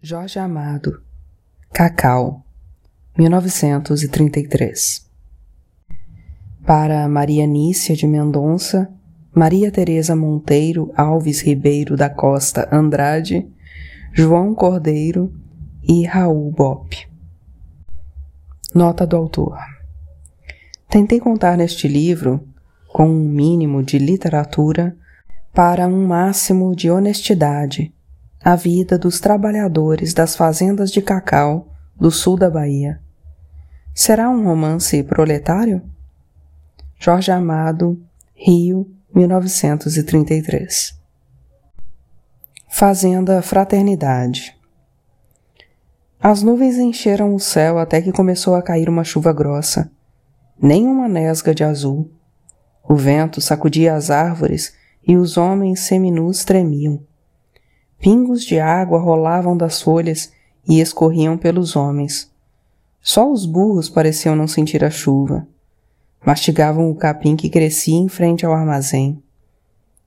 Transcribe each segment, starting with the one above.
Jorge Amado, Cacau, 1933. Para Maria Nícia de Mendonça, Maria Teresa Monteiro Alves Ribeiro da Costa Andrade, João Cordeiro e Raul Bop. Nota do autor. Tentei contar neste livro, com um mínimo de literatura, para um máximo de honestidade a vida dos trabalhadores das fazendas de cacau do sul da Bahia. Será um romance proletário? Jorge Amado, Rio, 1933. Fazenda Fraternidade. As nuvens encheram o céu até que começou a cair uma chuva grossa. Nem uma nesga de azul. O vento sacudia as árvores e os homens seminus tremiam. Pingos de água rolavam das folhas e escorriam pelos homens. Só os burros pareciam não sentir a chuva. Mastigavam o capim que crescia em frente ao armazém.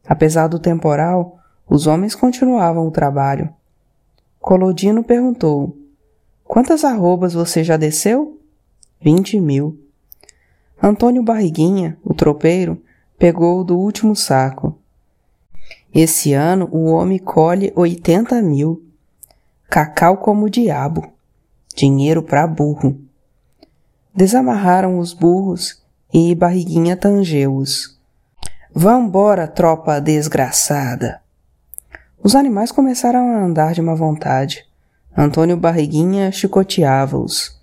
Apesar do temporal, os homens continuavam o trabalho. Colodino perguntou: Quantas arrobas você já desceu? Vinte mil. Antônio Barriguinha, o tropeiro, pegou do último saco. Esse ano o homem colhe 80 mil. Cacau como o diabo. Dinheiro para burro. Desamarraram os burros e Barriguinha tangeu-os. Vambora, tropa desgraçada. Os animais começaram a andar de má vontade. Antônio Barriguinha chicoteava-os.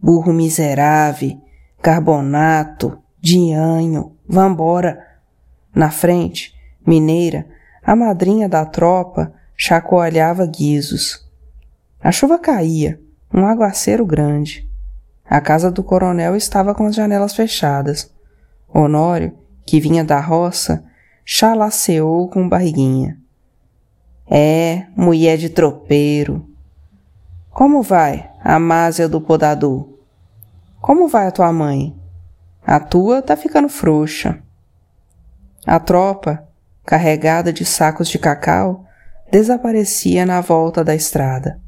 Burro miserável, carbonato, dianho, vambora. Na frente, Mineira, a madrinha da tropa, chacoalhava guizos. A chuva caía, um aguaceiro grande. A casa do coronel estava com as janelas fechadas. Honório, que vinha da roça, chalaceou com barriguinha. É, mulher de tropeiro. Como vai, a másia do podador? Como vai a tua mãe? A tua tá ficando frouxa. A tropa, carregada de sacos de cacau, desaparecia na volta da estrada.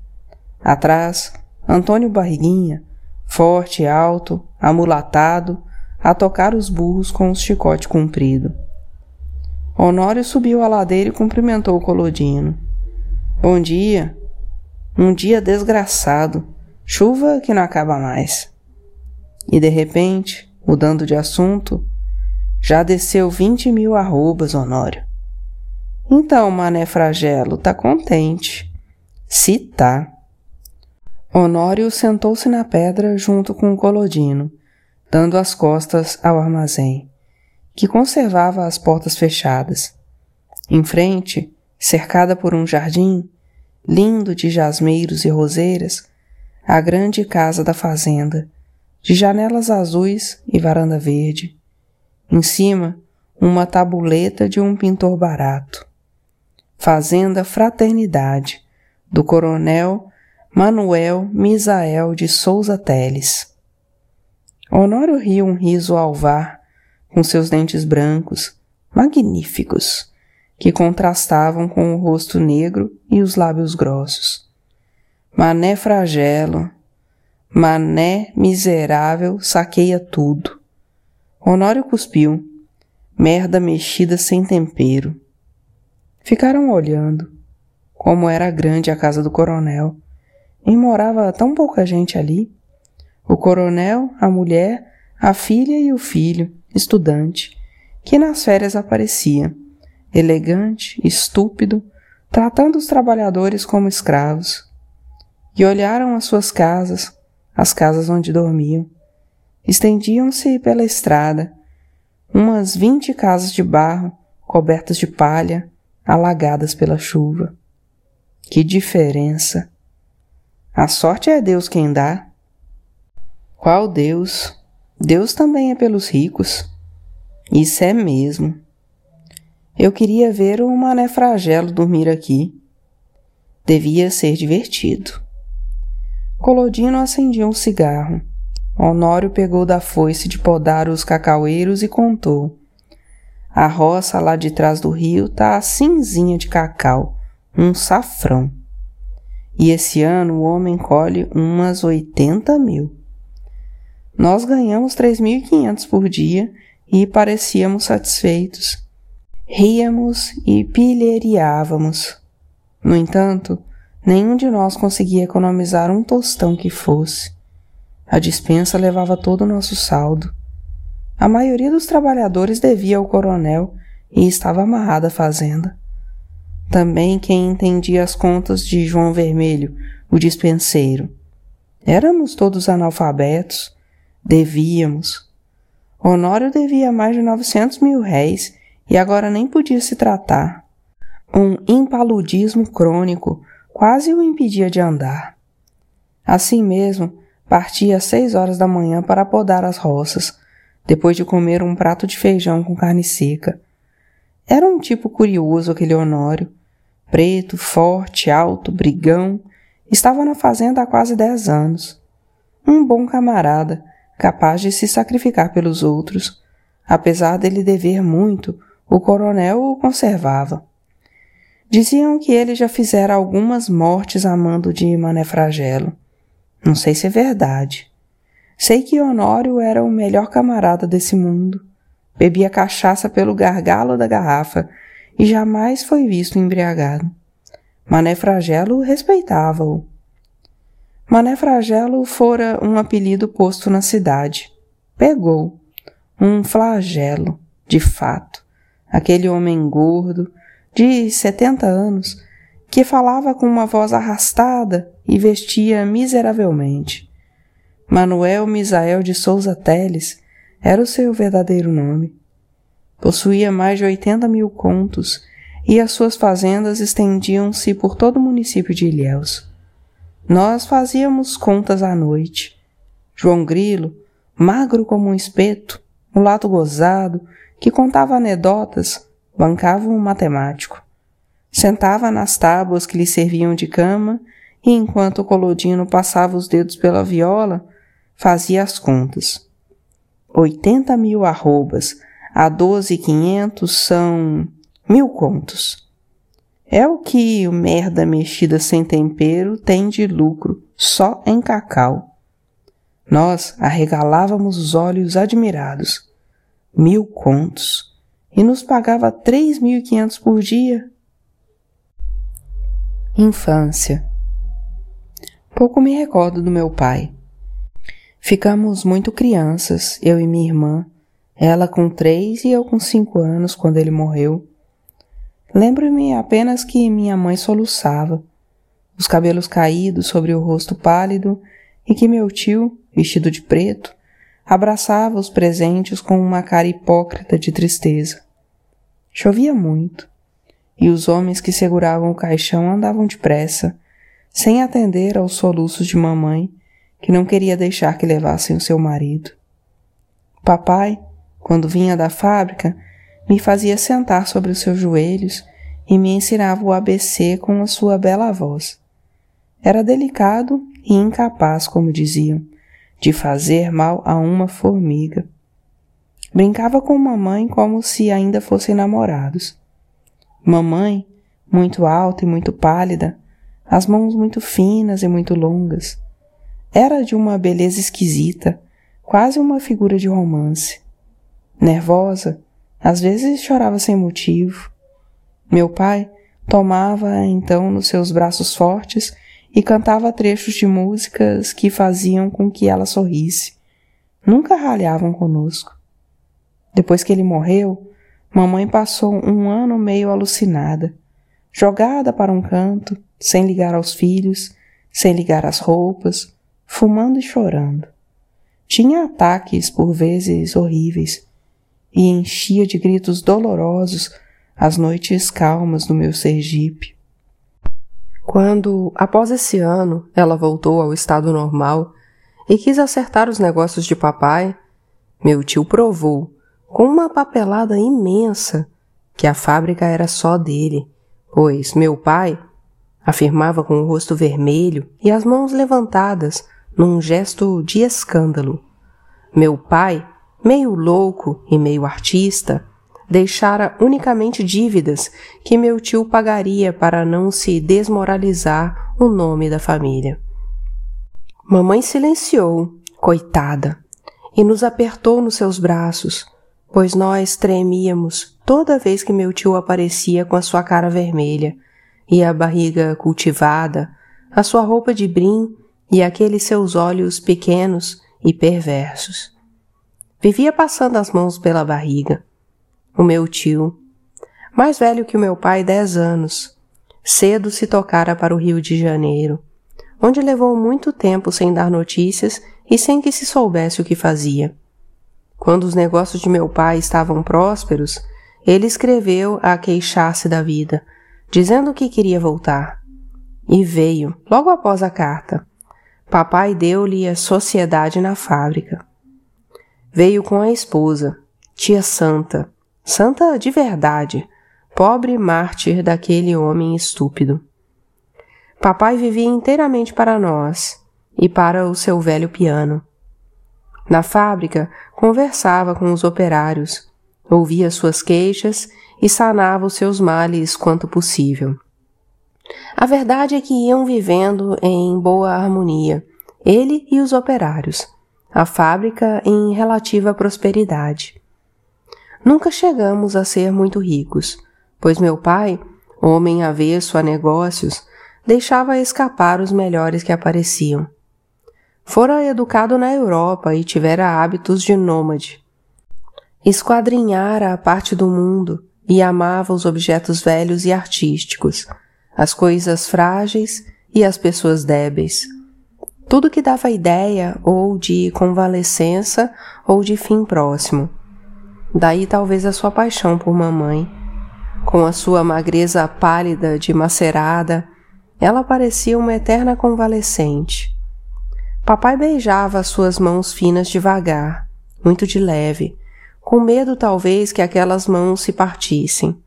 Atrás, Antônio Barriguinha, forte e alto, amulatado, a tocar os burros com o chicote comprido. Honório subiu a ladeira e cumprimentou o Colodino. Bom dia. Um dia desgraçado. Chuva que não acaba mais. E de repente, mudando de assunto, já desceu vinte mil arrobas, Honório. Então, mané Fragelo, tá contente. Se tá. Honório sentou-se na pedra junto com o Colodino, dando as costas ao armazém, que conservava as portas fechadas. Em frente, cercada por um jardim, lindo de jasmeiros e roseiras, a grande casa da fazenda, de janelas azuis e varanda verde, em cima, uma tabuleta de um pintor barato. Fazenda Fraternidade, do coronel Manuel Misael de Souza Teles. Honório riu um riso alvar, com seus dentes brancos, magníficos, que contrastavam com o rosto negro e os lábios grossos. Mané fragelo, mané miserável saqueia tudo. Honório cuspiu. Merda mexida sem tempero. Ficaram olhando. Como era grande a casa do coronel. E morava tão pouca gente ali. O coronel, a mulher, a filha e o filho, estudante, que nas férias aparecia, elegante, estúpido, tratando os trabalhadores como escravos. E olharam as suas casas, as casas onde dormiam estendiam-se pela estrada, umas vinte casas de barro cobertas de palha, alagadas pela chuva. Que diferença! A sorte é Deus quem dá. Qual Deus? Deus também é pelos ricos. Isso é mesmo. Eu queria ver o mané fragelo dormir aqui. Devia ser divertido. Colodino acendia um cigarro. Honório pegou da foice de podar os cacaueiros e contou. A roça lá de trás do rio tá cinzinha de cacau, um safrão. E esse ano o homem colhe umas 80 mil. Nós ganhamos 3.500 por dia e parecíamos satisfeitos. Ríamos e pilheriávamos. No entanto, nenhum de nós conseguia economizar um tostão que fosse. A dispensa levava todo o nosso saldo. A maioria dos trabalhadores devia ao coronel e estava amarrada à fazenda. Também quem entendia as contas de João Vermelho, o dispenseiro. Éramos todos analfabetos, devíamos. Honório devia mais de novecentos mil réis e agora nem podia se tratar. Um impaludismo crônico quase o impedia de andar. Assim mesmo, partia às seis horas da manhã para podar as roças, depois de comer um prato de feijão com carne seca. Era um tipo curioso aquele Honório. Preto, forte, alto, brigão. Estava na fazenda há quase dez anos. Um bom camarada, capaz de se sacrificar pelos outros. Apesar dele dever muito, o coronel o conservava. Diziam que ele já fizera algumas mortes a mando de Mané Fragelo. Não sei se é verdade. Sei que Honório era o melhor camarada desse mundo. Bebia cachaça pelo gargalo da garrafa e jamais foi visto embriagado. Mané Fragelo respeitava-o. Mané Fragelo fora um apelido posto na cidade. Pegou. Um flagelo, de fato. Aquele homem gordo, de setenta anos, que falava com uma voz arrastada e vestia miseravelmente. Manuel Misael de Souza Teles era o seu verdadeiro nome. Possuía mais de 80 mil contos e as suas fazendas estendiam-se por todo o município de Ilhéus. Nós fazíamos contas à noite. João Grilo, magro como um espeto, um lato gozado, que contava anedotas, bancava um matemático. Sentava nas tábuas que lhe serviam de cama e, enquanto o Colodino passava os dedos pela viola, fazia as contas. 80 mil arrobas a 12,500 são mil contos. É o que o merda mexida sem tempero tem de lucro só em cacau. Nós arregalávamos os olhos admirados. Mil contos. E nos pagava três mil e quinhentos por dia. Infância. Pouco me recordo do meu pai. Ficamos muito crianças, eu e minha irmã, ela com três e eu com cinco anos quando ele morreu. Lembro-me apenas que minha mãe soluçava, os cabelos caídos sobre o rosto pálido, e que meu tio, vestido de preto, abraçava os presentes com uma cara hipócrita de tristeza. Chovia muito, e os homens que seguravam o caixão andavam depressa, sem atender aos soluços de mamãe, que não queria deixar que levassem o seu marido. Papai, quando vinha da fábrica, me fazia sentar sobre os seus joelhos e me ensinava o ABC com a sua bela voz. Era delicado e incapaz, como diziam, de fazer mal a uma formiga. Brincava com mamãe como se ainda fossem namorados. Mamãe, muito alta e muito pálida, as mãos muito finas e muito longas, era de uma beleza esquisita, quase uma figura de romance. Nervosa, às vezes chorava sem motivo. Meu pai tomava então nos seus braços fortes e cantava trechos de músicas que faziam com que ela sorrisse. Nunca ralhavam conosco. Depois que ele morreu, mamãe passou um ano meio alucinada, jogada para um canto, sem ligar aos filhos, sem ligar às roupas, fumando e chorando. Tinha ataques, por vezes horríveis, e enchia de gritos dolorosos as noites calmas do meu Sergipe. Quando, após esse ano, ela voltou ao estado normal e quis acertar os negócios de papai, meu tio provou, com uma papelada imensa, que a fábrica era só dele, pois meu pai afirmava com o rosto vermelho e as mãos levantadas num gesto de escândalo. Meu pai, meio louco e meio artista, deixara unicamente dívidas que meu tio pagaria para não se desmoralizar o nome da família. Mamãe silenciou, coitada, e nos apertou nos seus braços, pois nós tremíamos toda vez que meu tio aparecia com a sua cara vermelha e a barriga cultivada, a sua roupa de brim e aqueles seus olhos pequenos e perversos. Vivia passando as mãos pela barriga. O meu tio, mais velho que o meu pai dez anos, cedo se tocara para o Rio de Janeiro onde levou muito tempo sem dar notícias e sem que se soubesse o que fazia. Quando os negócios de meu pai estavam prósperos, ele escreveu a queixar-se da vida, dizendo que queria voltar. E veio, logo após a carta. Papai deu-lhe a sociedade na fábrica. Veio com a esposa, tia Santa, santa de verdade, pobre mártir daquele homem estúpido. Papai vivia inteiramente para nós e para o seu velho piano. Na fábrica, conversava com os operários, ouvia suas queixas e sanava os seus males quanto possível. A verdade é que iam vivendo em boa harmonia, ele e os operários, a fábrica em relativa prosperidade. Nunca chegamos a ser muito ricos, pois meu pai, homem avesso a negócios, deixava escapar os melhores que apareciam. Fora educado na Europa e tivera hábitos de nômade. Esquadrinhara a parte do mundo e amava os objetos velhos e artísticos, as coisas frágeis e as pessoas débeis. Tudo que dava ideia ou de convalescença ou de fim próximo. Daí talvez a sua paixão por mamãe. Com a sua magreza pálida de macerada, ela parecia uma eterna convalescente. Papai beijava as suas mãos finas devagar, muito de leve, com medo talvez que aquelas mãos se partissem.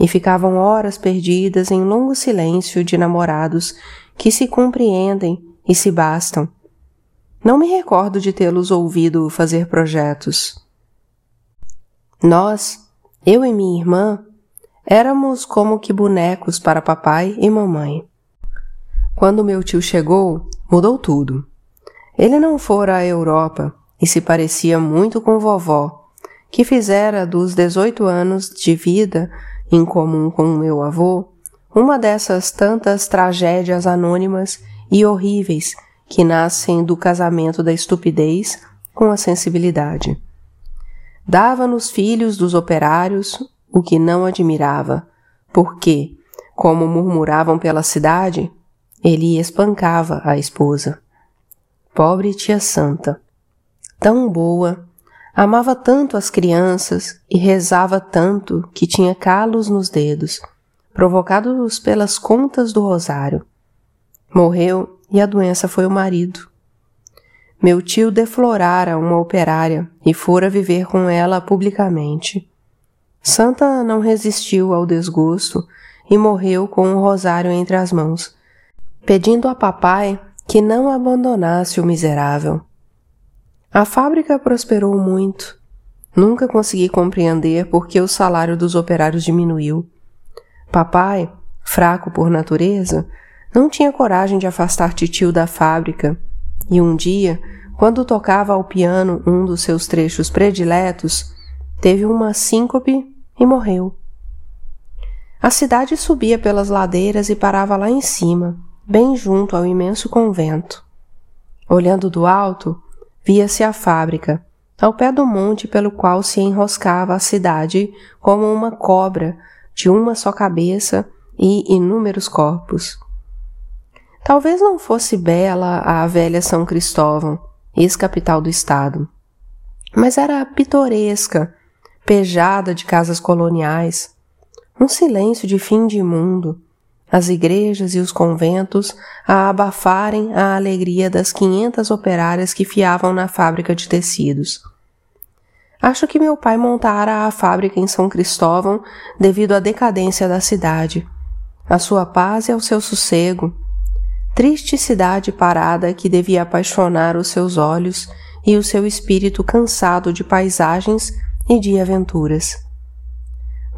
E ficavam horas perdidas em longo silêncio de namorados que se compreendem e se bastam. Não me recordo de tê-los ouvido fazer projetos. Nós, eu e minha irmã, Éramos como que bonecos para papai e mamãe. Quando meu tio chegou, mudou tudo. Ele não fora à Europa e se parecia muito com vovó, que fizera dos 18 anos de vida em comum com meu avô uma dessas tantas tragédias anônimas e horríveis que nascem do casamento da estupidez com a sensibilidade. Dava nos filhos dos operários o que não admirava, porque, como murmuravam pela cidade, ele espancava a esposa. Pobre tia Santa, tão boa, amava tanto as crianças e rezava tanto que tinha calos nos dedos, provocados pelas contas do rosário. Morreu e a doença foi o marido. Meu tio deflorara uma operária e fora viver com ela publicamente. Santa não resistiu ao desgosto e morreu com um rosário entre as mãos, pedindo a papai que não abandonasse o miserável. A fábrica prosperou muito. Nunca consegui compreender por que o salário dos operários diminuiu. Papai, fraco por natureza, não tinha coragem de afastar titio da fábrica, e um dia, quando tocava ao piano um dos seus trechos prediletos, teve uma síncope e morreu. A cidade subia pelas ladeiras e parava lá em cima, bem junto ao imenso convento. Olhando do alto, via-se a fábrica, ao pé do monte pelo qual se enroscava a cidade como uma cobra de uma só cabeça e inúmeros corpos. Talvez não fosse bela a velha São Cristóvão, ex-capital do estado, mas era pitoresca pejada de casas coloniais, um silêncio de fim de mundo, as igrejas e os conventos a abafarem a alegria das quinhentas operárias que fiavam na fábrica de tecidos. Acho que meu pai montara a fábrica em São Cristóvão devido à decadência da cidade, à sua paz e ao seu sossego. Triste cidade parada que devia apaixonar os seus olhos e o seu espírito cansado de paisagens e de aventuras.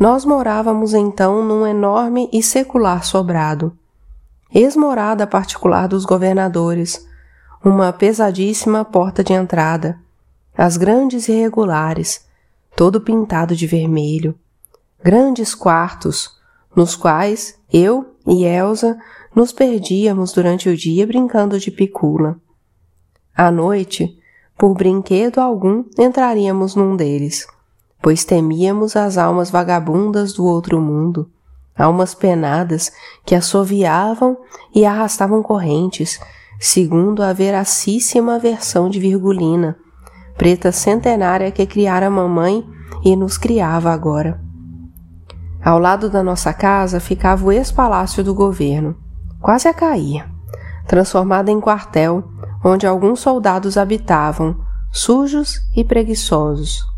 Nós morávamos então num enorme e secular sobrado, ex-morada particular dos governadores, uma pesadíssima porta de entrada, as grandes irregulares, todo pintado de vermelho, grandes quartos, nos quais eu e Elsa nos perdíamos durante o dia brincando de picula. À noite, por brinquedo algum, entraríamos num deles, pois temíamos as almas vagabundas do outro mundo, almas penadas que assoviavam e arrastavam correntes, segundo a veracíssima versão de Virgulina, preta centenária que criara mamãe e nos criava agora. Ao lado da nossa casa ficava o ex-palácio do governo, quase a cair, transformado em quartel, onde alguns soldados habitavam, sujos e preguiçosos.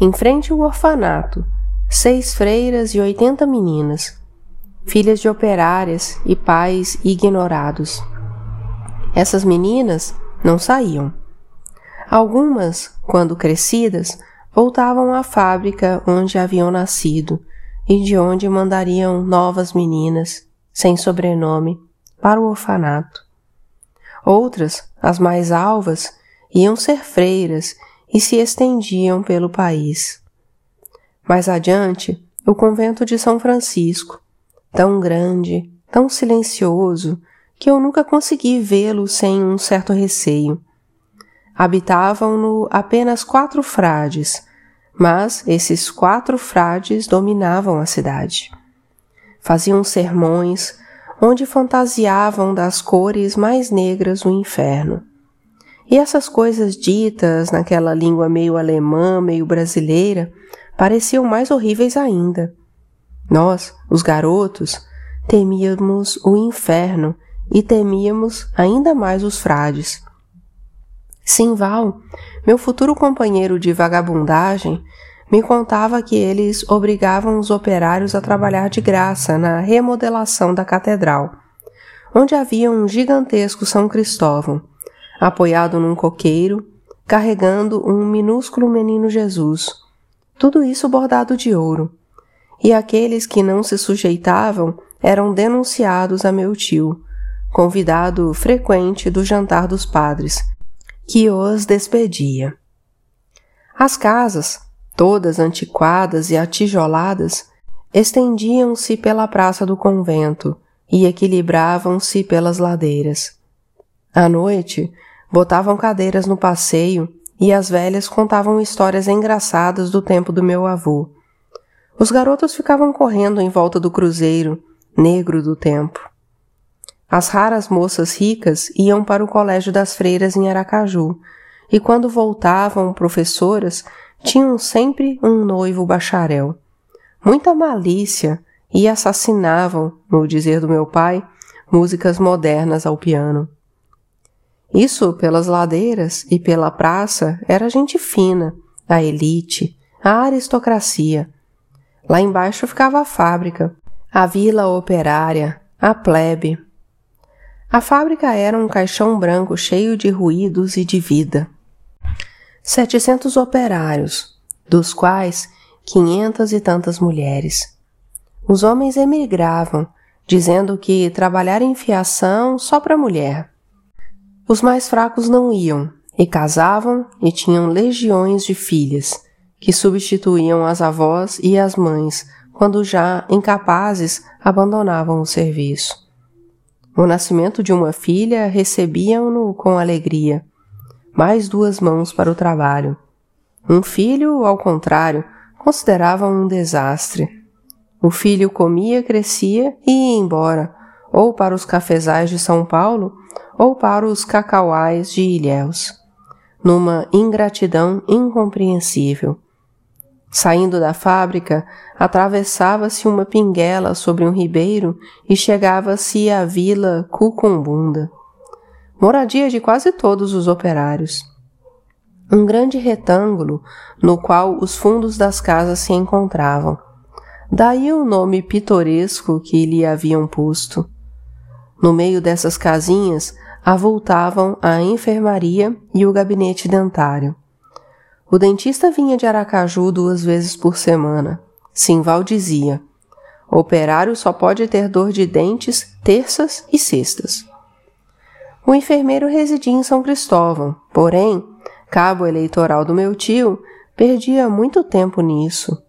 Em frente o orfanato, seis freiras e oitenta meninas, filhas de operárias e pais ignorados. Essas meninas não saíam. Algumas, quando crescidas, voltavam à fábrica onde haviam nascido e de onde mandariam novas meninas, sem sobrenome, para o orfanato. Outras, as mais alvas, iam ser freiras e se estendiam pelo país. Mais adiante, o convento de São Francisco, tão grande, tão silencioso, que eu nunca consegui vê-lo sem um certo receio. Habitavam-no apenas quatro frades, mas esses quatro frades dominavam a cidade. Faziam sermões onde fantasiavam das cores mais negras do inferno. E essas coisas ditas naquela língua meio alemã, meio brasileira, pareciam mais horríveis ainda. Nós, os garotos, temíamos o inferno e temíamos ainda mais os frades. Simval, meu futuro companheiro de vagabundagem, me contava que eles obrigavam os operários a trabalhar de graça na remodelação da catedral, onde havia um gigantesco São Cristóvão, apoiado num coqueiro, carregando um minúsculo menino Jesus, tudo isso bordado de ouro. E aqueles que não se sujeitavam eram denunciados a meu tio, convidado frequente do jantar dos padres, que os despedia. As casas, todas antiquadas e atijoladas, estendiam-se pela praça do convento e equilibravam-se pelas ladeiras. À noite, botavam cadeiras no passeio e as velhas contavam histórias engraçadas do tempo do meu avô. Os garotos ficavam correndo em volta do cruzeiro, negro do tempo. As raras moças ricas iam para o colégio das freiras em Aracaju, e quando voltavam professoras, tinham sempre um noivo bacharel. Muita malícia e assassinavam, no dizer do meu pai, músicas modernas ao piano. Isso pelas ladeiras e pela praça era gente fina, a elite, a aristocracia. Lá embaixo ficava a fábrica, a vila operária, a plebe, a fábrica era um caixão branco cheio de ruídos e de vida. Setecentos operários, dos quais quinhentas e tantas mulheres. Os homens emigravam, dizendo que trabalhar em fiação só para mulher. Os mais fracos não iam, e casavam e tinham legiões de filhas, que substituíam as avós e as mães, quando já incapazes abandonavam o serviço. O nascimento de uma filha recebiam-no com alegria. Mais duas mãos para o trabalho. Um filho, ao contrário, consideravam um desastre. O filho comia, crescia e ia embora, ou para os cafezais de São Paulo, ou para os cacauais de Ilhéus, numa ingratidão incompreensível. Saindo da fábrica, atravessava-se uma pinguela sobre um ribeiro e chegava-se à vila Cucumbunda, moradia de quase todos os operários. Um grande retângulo no qual os fundos das casas se encontravam. Daí o nome pitoresco que lhe haviam posto. No meio dessas casinhas avultavam a enfermaria e o gabinete dentário. O dentista vinha de Aracaju duas vezes por semana, Simval dizia: Operário só pode ter dor de dentes terças e sextas. O enfermeiro residia em São Cristóvão, porém, cabo eleitoral do meu tio, perdia muito tempo nisso.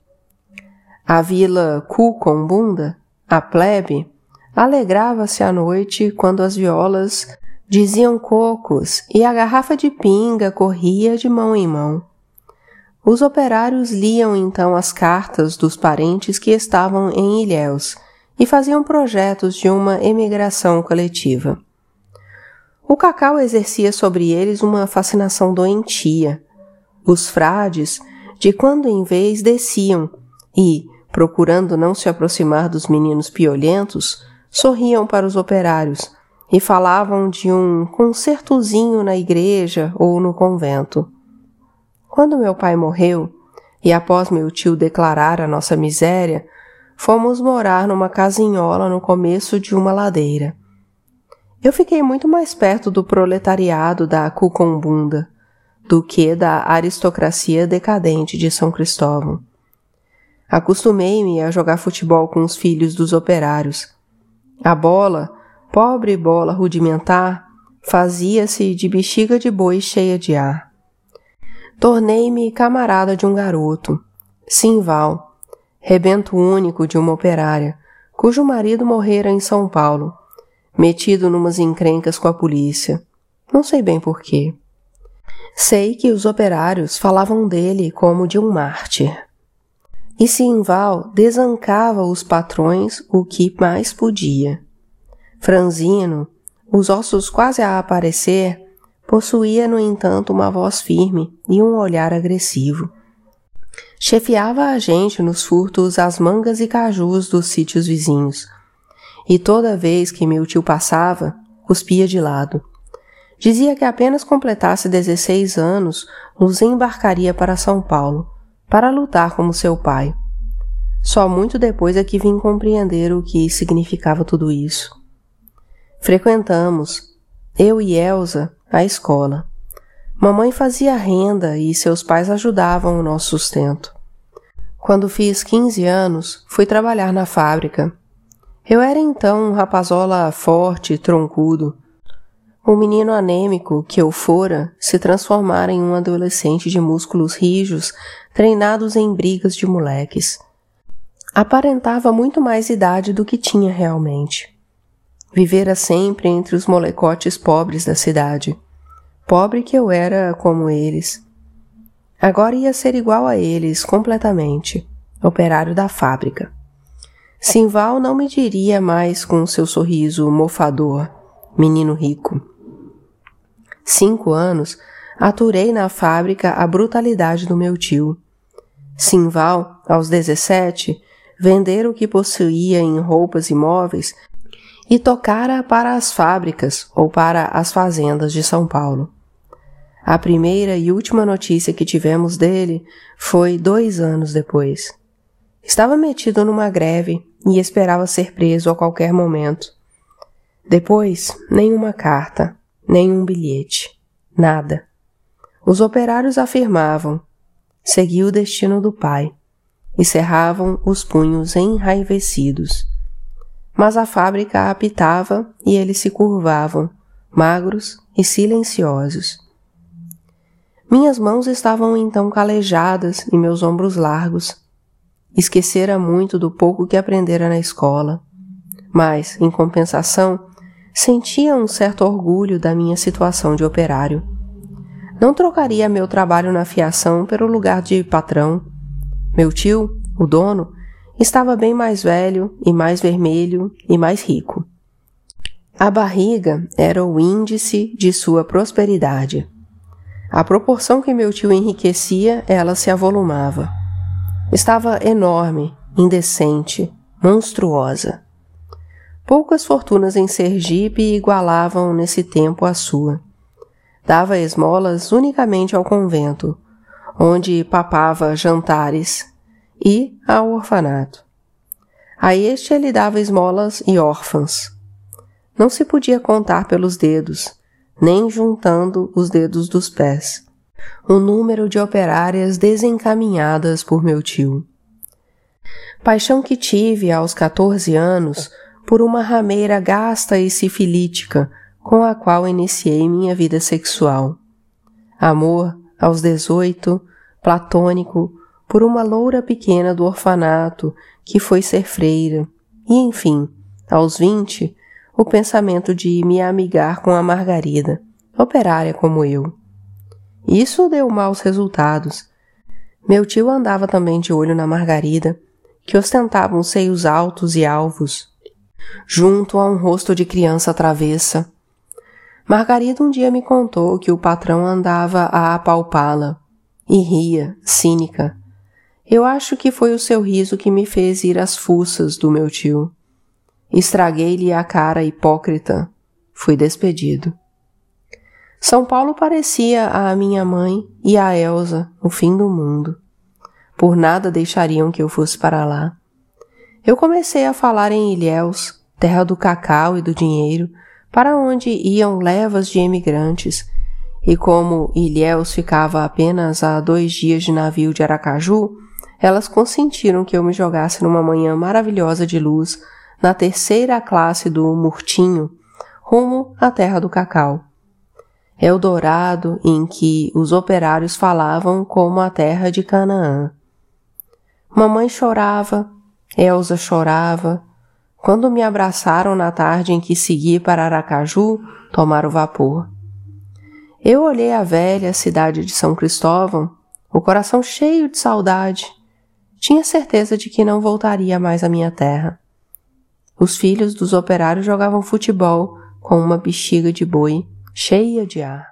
A vila Cucombunda, a plebe, alegrava-se à noite quando as violas diziam cocos e a garrafa de pinga corria de mão em mão. Os operários liam então as cartas dos parentes que estavam em Ilhéus e faziam projetos de uma emigração coletiva. O cacau exercia sobre eles uma fascinação doentia. Os frades, de quando em vez, desciam e, procurando não se aproximar dos meninos piolhentos, sorriam para os operários e falavam de um concertozinho na igreja ou no convento. Quando meu pai morreu, e após meu tio declarar a nossa miséria, fomos morar numa casinhola no começo de uma ladeira. Eu fiquei muito mais perto do proletariado da Cucombunda do que da aristocracia decadente de São Cristóvão. Acostumei-me a jogar futebol com os filhos dos operários. A bola, pobre bola rudimentar, fazia-se de bexiga de boi cheia de ar. Tornei-me camarada de um garoto, Simval, rebento único de uma operária, cujo marido morrera em São Paulo metido numas encrencas com a polícia. Não sei bem porquê. Sei que os operários falavam dele como de um mártir. E Simval desancava os patrões o que mais podia. Franzino, os ossos quase a aparecer, possuía, no entanto, uma voz firme e um olhar agressivo. Chefiava a gente nos furtos às mangas e cajus dos sítios vizinhos, e toda vez que meu tio passava, cuspia de lado. Dizia que apenas completasse 16 anos, nos embarcaria para São Paulo, para lutar como seu pai. Só muito depois é que vim compreender o que significava tudo isso. Frequentamos, eu e Elsa, a escola. Mamãe fazia renda e seus pais ajudavam o nosso sustento. Quando fiz 15 anos, fui trabalhar na fábrica eu era então um rapazola forte e troncudo. O menino anêmico que eu fora se transformara em um adolescente de músculos rijos, treinados em brigas de moleques. Aparentava muito mais idade do que tinha realmente. Vivera sempre entre os molecotes pobres da cidade. Pobre que eu era como eles. Agora ia ser igual a eles completamente, operário da fábrica. Simval não me diria mais com seu sorriso mofador, menino rico. Cinco anos aturei na fábrica a brutalidade do meu tio. Simval, aos dezessete, vendera o que possuía em roupas e móveis e tocara para as fábricas ou para as fazendas de São Paulo. A primeira e última notícia que tivemos dele foi dois anos depois. Estava metido numa greve e esperava ser preso a qualquer momento. Depois, nenhuma carta, nenhum bilhete, nada. Os operários afirmavam: seguiu o destino do pai, e cerravam os punhos enraivecidos. Mas a fábrica apitava e eles se curvavam, magros e silenciosos. Minhas mãos estavam então calejadas e meus ombros largos, Esquecera muito do pouco que aprendera na escola, mas, em compensação, sentia um certo orgulho da minha situação de operário. Não trocaria meu trabalho na fiação pelo lugar de patrão. Meu tio, o dono, estava bem mais velho e mais vermelho e mais rico. A barriga era o índice de sua prosperidade. À proporção que meu tio enriquecia, ela se avolumava. Estava enorme, indecente, monstruosa. Poucas fortunas em Sergipe igualavam nesse tempo a sua. Dava esmolas unicamente ao convento, onde papava jantares, e ao orfanato. A este ele dava esmolas e órfãs. Não se podia contar pelos dedos, nem juntando os dedos dos pés o número de operárias desencaminhadas por meu tio. Paixão que tive aos 14 anos por uma rameira gasta e sifilítica com a qual iniciei minha vida sexual. Amor aos 18, platônico, por uma loura pequena do orfanato que foi ser freira, e enfim, aos 20, o pensamento de me amigar com a Margarida, operária como eu. Isso deu maus resultados. Meu tio andava também de olho na Margarida, que ostentava uns seios altos e alvos, junto a um rosto de criança travessa. Margarida um dia me contou que o patrão andava a apalpá-la e ria, cínica. Eu acho que foi o seu riso que me fez ir às fuças do meu tio. Estraguei-lhe a cara hipócrita. Fui despedido. São Paulo parecia a minha mãe e a Elsa o fim do mundo. Por nada deixariam que eu fosse para lá. Eu comecei a falar em Ilhéus, terra do cacau e do dinheiro, para onde iam levas de emigrantes, e como Ilhéus ficava apenas a dois dias de navio de Aracaju, elas consentiram que eu me jogasse numa manhã maravilhosa de luz na terceira classe do Murtinho, rumo à terra do cacau. Eldorado em que os operários falavam como a terra de Canaã. Mamãe chorava, Elsa chorava, quando me abraçaram na tarde em que segui para Aracaju tomar o vapor. Eu olhei a velha cidade de São Cristóvão, o coração cheio de saudade. Tinha certeza de que não voltaria mais à minha terra. Os filhos dos operários jogavam futebol com uma bexiga de boi cheia de ar.